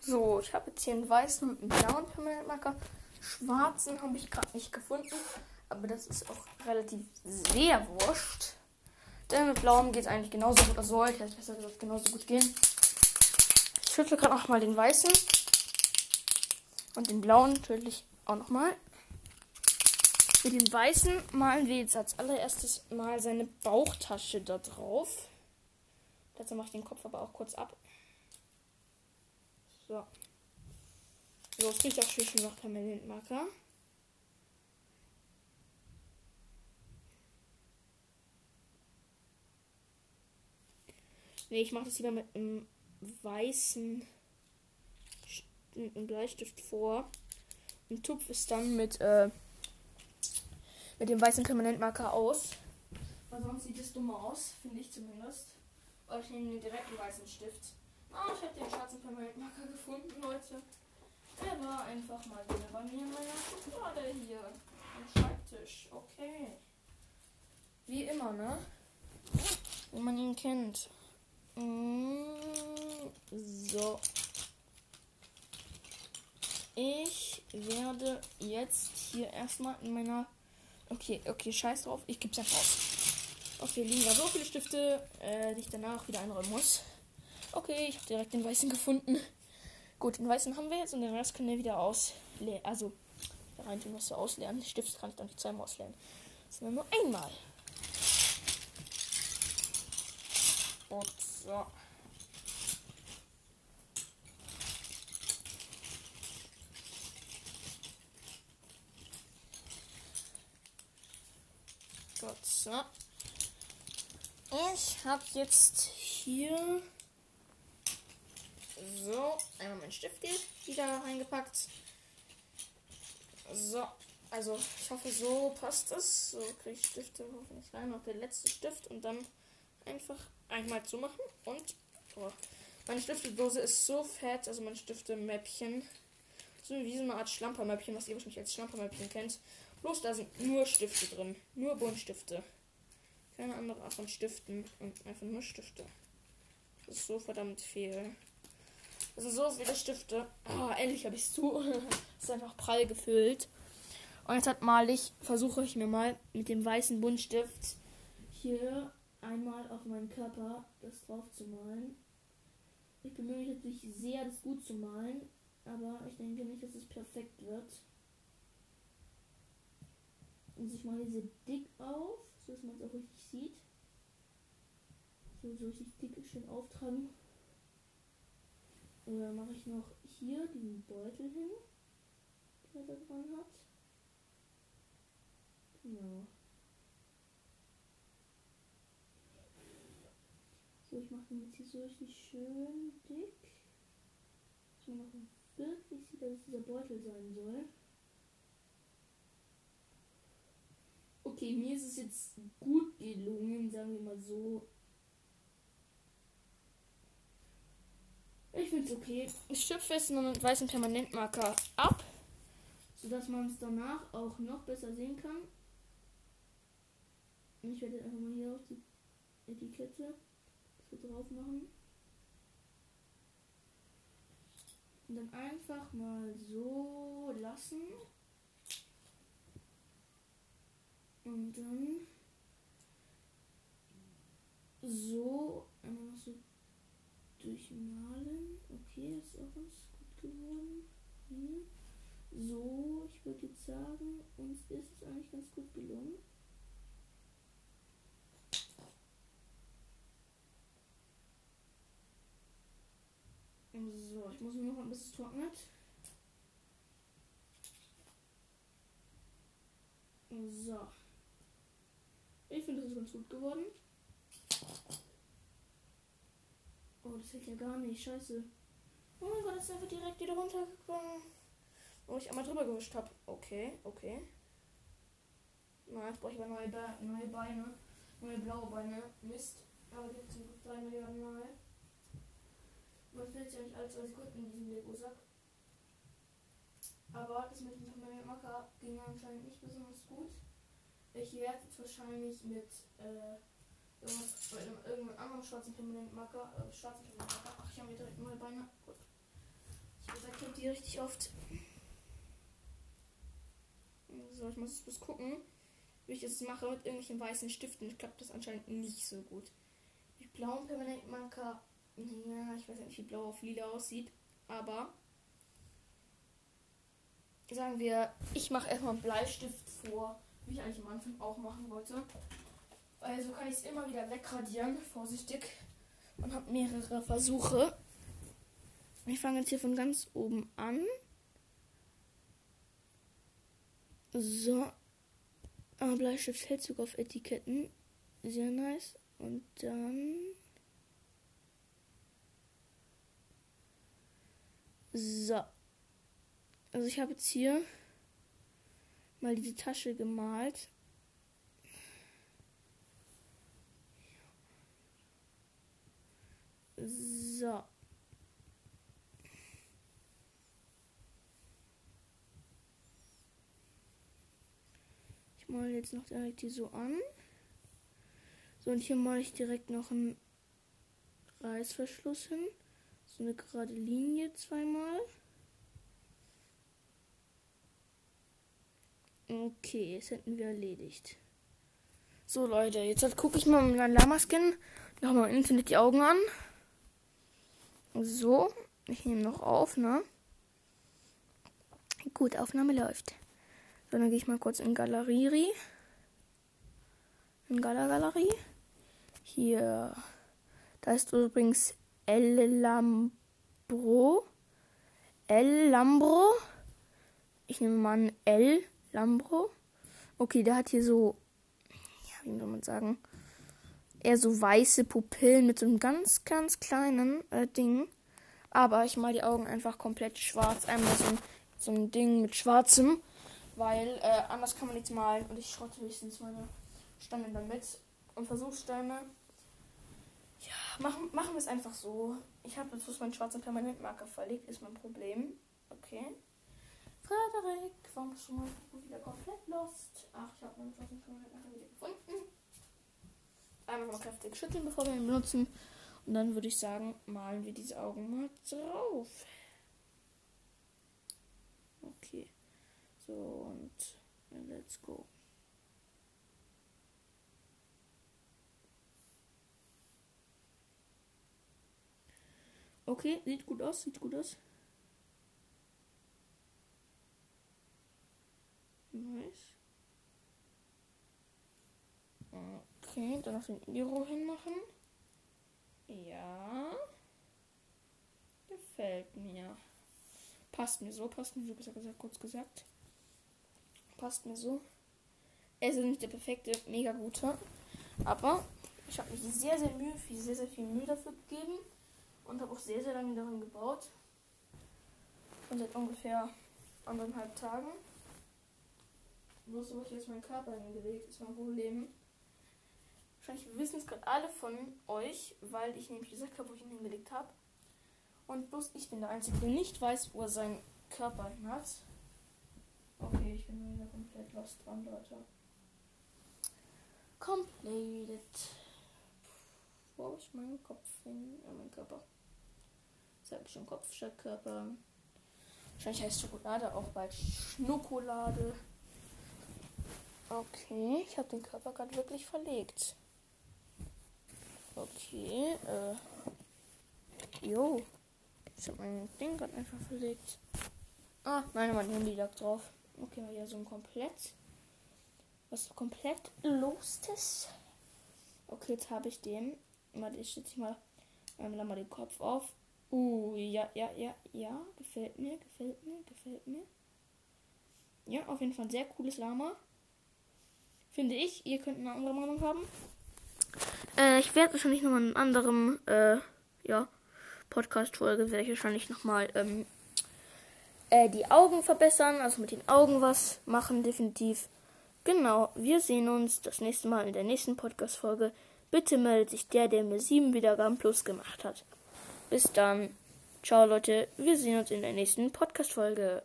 So, ich habe jetzt hier einen weißen und einen blauen Permanentmarker. Schwarzen habe ich gerade nicht gefunden. Aber das ist auch relativ sehr wurscht. Denn mit blauem geht es eigentlich genauso gut. Also sollte es besser gesagt genauso gut gehen. Ich schüttle gerade noch mal den weißen. Und den blauen natürlich auch noch mal. Mit dem weißen malen wir jetzt als allererstes mal seine Bauchtasche da drauf. Dazu mache ich den Kopf aber auch kurz ab. So. So, es riecht auch schön nach Permanentmarker. Ne, ich mache das lieber mit einem weißen mit einem Bleistift vor. Und tupf es dann mit, äh, mit dem weißen Permanentmarker aus. Weil sonst sieht es dummer aus, finde ich zumindest. Oder ich nehme den direkten weißen Stift. Ah, ich habe den schwarzen Permanentmarker gefunden, Leute. Der war einfach mal wieder bei mir in meiner Schublade hier. Am Schreibtisch. Okay. Wie immer, ne? Wie man ihn kennt. Mm, so. Ich werde jetzt hier erstmal in meiner. Okay, okay, scheiß drauf. Ich gebe es einfach aus. Okay, liegen da so viele Stifte, äh, die ich danach wieder einräumen muss. Okay, ich habe direkt den weißen gefunden. Gut, den weißen haben wir jetzt und den Rest können wir wieder ausleeren. Also, rein tun, was wir ausleeren. Die Stifte kann ich dann nicht zweimal ausleeren. Sondern nur einmal. Und so. Gut, so. Ich habe jetzt hier so einmal mein Stift hier wieder reingepackt. So, also ich hoffe, so passt es. So kriege ich Stifte hoffentlich rein. Noch der letzte Stift und dann einfach einmal zu machen. Und oh, meine Stiftedose ist so fett, also mein Stiftemäppchen. So wie so eine Art Schlampermäppchen, was ihr wahrscheinlich als Schlampermäppchen kennt. Bloß da sind nur Stifte drin. Nur Buntstifte. Keine andere Art von Stiften. Und einfach nur Stifte. Das ist so verdammt viel. Das sind so viele Stifte. Oh, endlich habe ich es zu. Ist einfach prall gefüllt. Und jetzt hat mal ich, versuche ich mir mal mit dem weißen Buntstift hier einmal auf meinen Körper das drauf zu malen. Ich bemühe mich natürlich sehr, das gut zu malen, aber ich denke nicht, dass es perfekt wird. Und ich mache diese dick auf, so dass man es auch richtig sieht. So, so richtig dick schön auftragen. Und dann mache ich noch hier diesen Beutel hin, der da dran hat. Genau. So, ich mache den jetzt hier so richtig schön dick. Dass man noch wirklich sieht, dass es dieser Beutel sein soll. Okay, mir ist es jetzt gut gelungen, sagen wir mal so. Ich finde es okay. Ich schöpfe es nur mit weißem Permanentmarker ab, sodass man es danach auch noch besser sehen kann. Ich werde einfach mal hier auf die Etikette so drauf machen. Und dann einfach mal so lassen. Und dann so einmal so durchmalen. Okay, ist auch ganz gut geworden. Hier. So, ich würde jetzt sagen, uns ist es eigentlich ganz gut gelungen. So, ich muss nur noch ein bisschen trocknet. So. Ich finde, das ist ganz gut geworden. Oh, das hält ja gar nicht. Scheiße. Oh mein Gott, ist einfach direkt wieder runtergekommen. Wo ich einmal drüber gewischt habe. Okay, okay. Na, jetzt brauche ich aber neue, Be neue Beine. Neue blaue Beine. Mist. Aber die zum Glück 3 Milliarden Mal. Man fällt ja nicht alle zwei Sekunden in diesem Lego-Sack. Aber das mit dem Permanent-Marker ging anscheinend nicht besonders gut. Ich werde jetzt wahrscheinlich mit äh, irgendwas, irgendeinem anderen schwarzen Permanent-Marker, äh, schwarzen Permanent-Marker, ach, ich habe mir direkt neue Beine. Gut. Die richtig oft. So, ich muss jetzt gucken, wie ich das mache mit irgendwelchen weißen Stiften. Ich glaube, das anscheinend nicht so gut. Mit blauen Permanentmarker. Ja, ich weiß nicht, wie blau auf lila aussieht. Aber sagen wir, ich mache erstmal einen Bleistift vor, wie ich eigentlich am Anfang auch machen wollte. Also kann ich es immer wieder wegradieren, vorsichtig. Und habe mehrere Versuche. Ich fange jetzt hier von ganz oben an. So. Ah, Bleistift sogar auf Etiketten. Sehr nice. Und dann. So. Also ich habe jetzt hier mal diese Tasche gemalt. So. Male jetzt noch direkt hier so an. So, und hier male ich direkt noch einen Reißverschluss hin. So eine gerade Linie zweimal. Okay, jetzt hätten wir erledigt. So Leute, jetzt gucke ich mal mit meinem Lama-Skin nochmal im Internet die Augen an. So, ich nehme noch auf, ne? Gut, Aufnahme läuft. So, dann gehe ich mal kurz in Galerie. In Gala Galerie. Hier, da ist übrigens El Lambro. El Lambro. Ich nehme mal ein L Lambro. Okay, der hat hier so, ja, wie soll man sagen, eher so weiße Pupillen mit so einem ganz, ganz kleinen äh, Ding. Aber ich mal die Augen einfach komplett schwarz. Einmal so ein, so ein Ding mit schwarzem. Weil äh, anders kann man nichts malen. Und ich schrotte höchstens meine Steine damit. Und Versuchssteine. Ja, machen, machen wir es einfach so. Ich habe jetzt meinen schwarzen Permanentmarker verlegt. Ist mein Problem. Okay. Frederik, warum bist du mal wieder komplett lost? Ach, ich habe meinen schon nachher wieder gefunden. Einmal mal kräftig schütteln, bevor wir ihn benutzen. Und dann würde ich sagen, malen wir diese Augen mal drauf. Okay. So, und let's go. Okay, sieht gut aus, sieht gut aus. Nice. Okay, dann noch den Iro hinmachen. Ja. Gefällt mir. Passt mir so, passt mir so, besser gesagt, kurz gesagt. Passt mir so. Er ist nicht der perfekte, mega gute. Aber ich habe mich sehr, sehr Mühe, viel, sehr, sehr viel Mühe dafür gegeben. Und habe auch sehr, sehr lange daran gebaut. Und seit ungefähr anderthalb Tagen. Bloß wo ich jetzt meinen Körper hingelegt, ist mein Problem. Wahrscheinlich wissen es gerade alle von euch, weil ich nämlich gesagt habe, wo ich ihn hingelegt habe. Und bloß ich bin der Einzige, der nicht weiß, wo er seinen Körper hin hat. Lost dran, Leute. Completed. Wo ist mein Kopf hin? Ja, mein Körper. Jetzt habe ich schon Kopf statt Körper. Wahrscheinlich heißt Schokolade auch bald Schnuckolade. Okay, ich habe den Körper gerade wirklich verlegt. Okay, äh. Jo. Ich habe mein Ding gerade einfach verlegt. Ah, nein, mein Handy lag drauf. Okay, mal hier so ein komplett. Was komplett los ist. Okay, jetzt habe ich den. Mal, ich setze mal einmal mal den Kopf auf. Uh, ja, ja, ja, ja. Gefällt mir, gefällt mir, gefällt mir. Ja, auf jeden Fall ein sehr cooles Lama. Finde ich. Ihr könnt eine andere Meinung haben. Äh, ich werde wahrscheinlich nochmal in einem anderen, äh, ja, Podcast-Folge werde ich wahrscheinlich nochmal, ähm, äh, die Augen verbessern, also mit den Augen was machen, definitiv. Genau, wir sehen uns das nächste Mal in der nächsten Podcast-Folge. Bitte meldet sich der, der mir sieben Wiedergaben plus gemacht hat. Bis dann. Ciao, Leute. Wir sehen uns in der nächsten Podcast-Folge.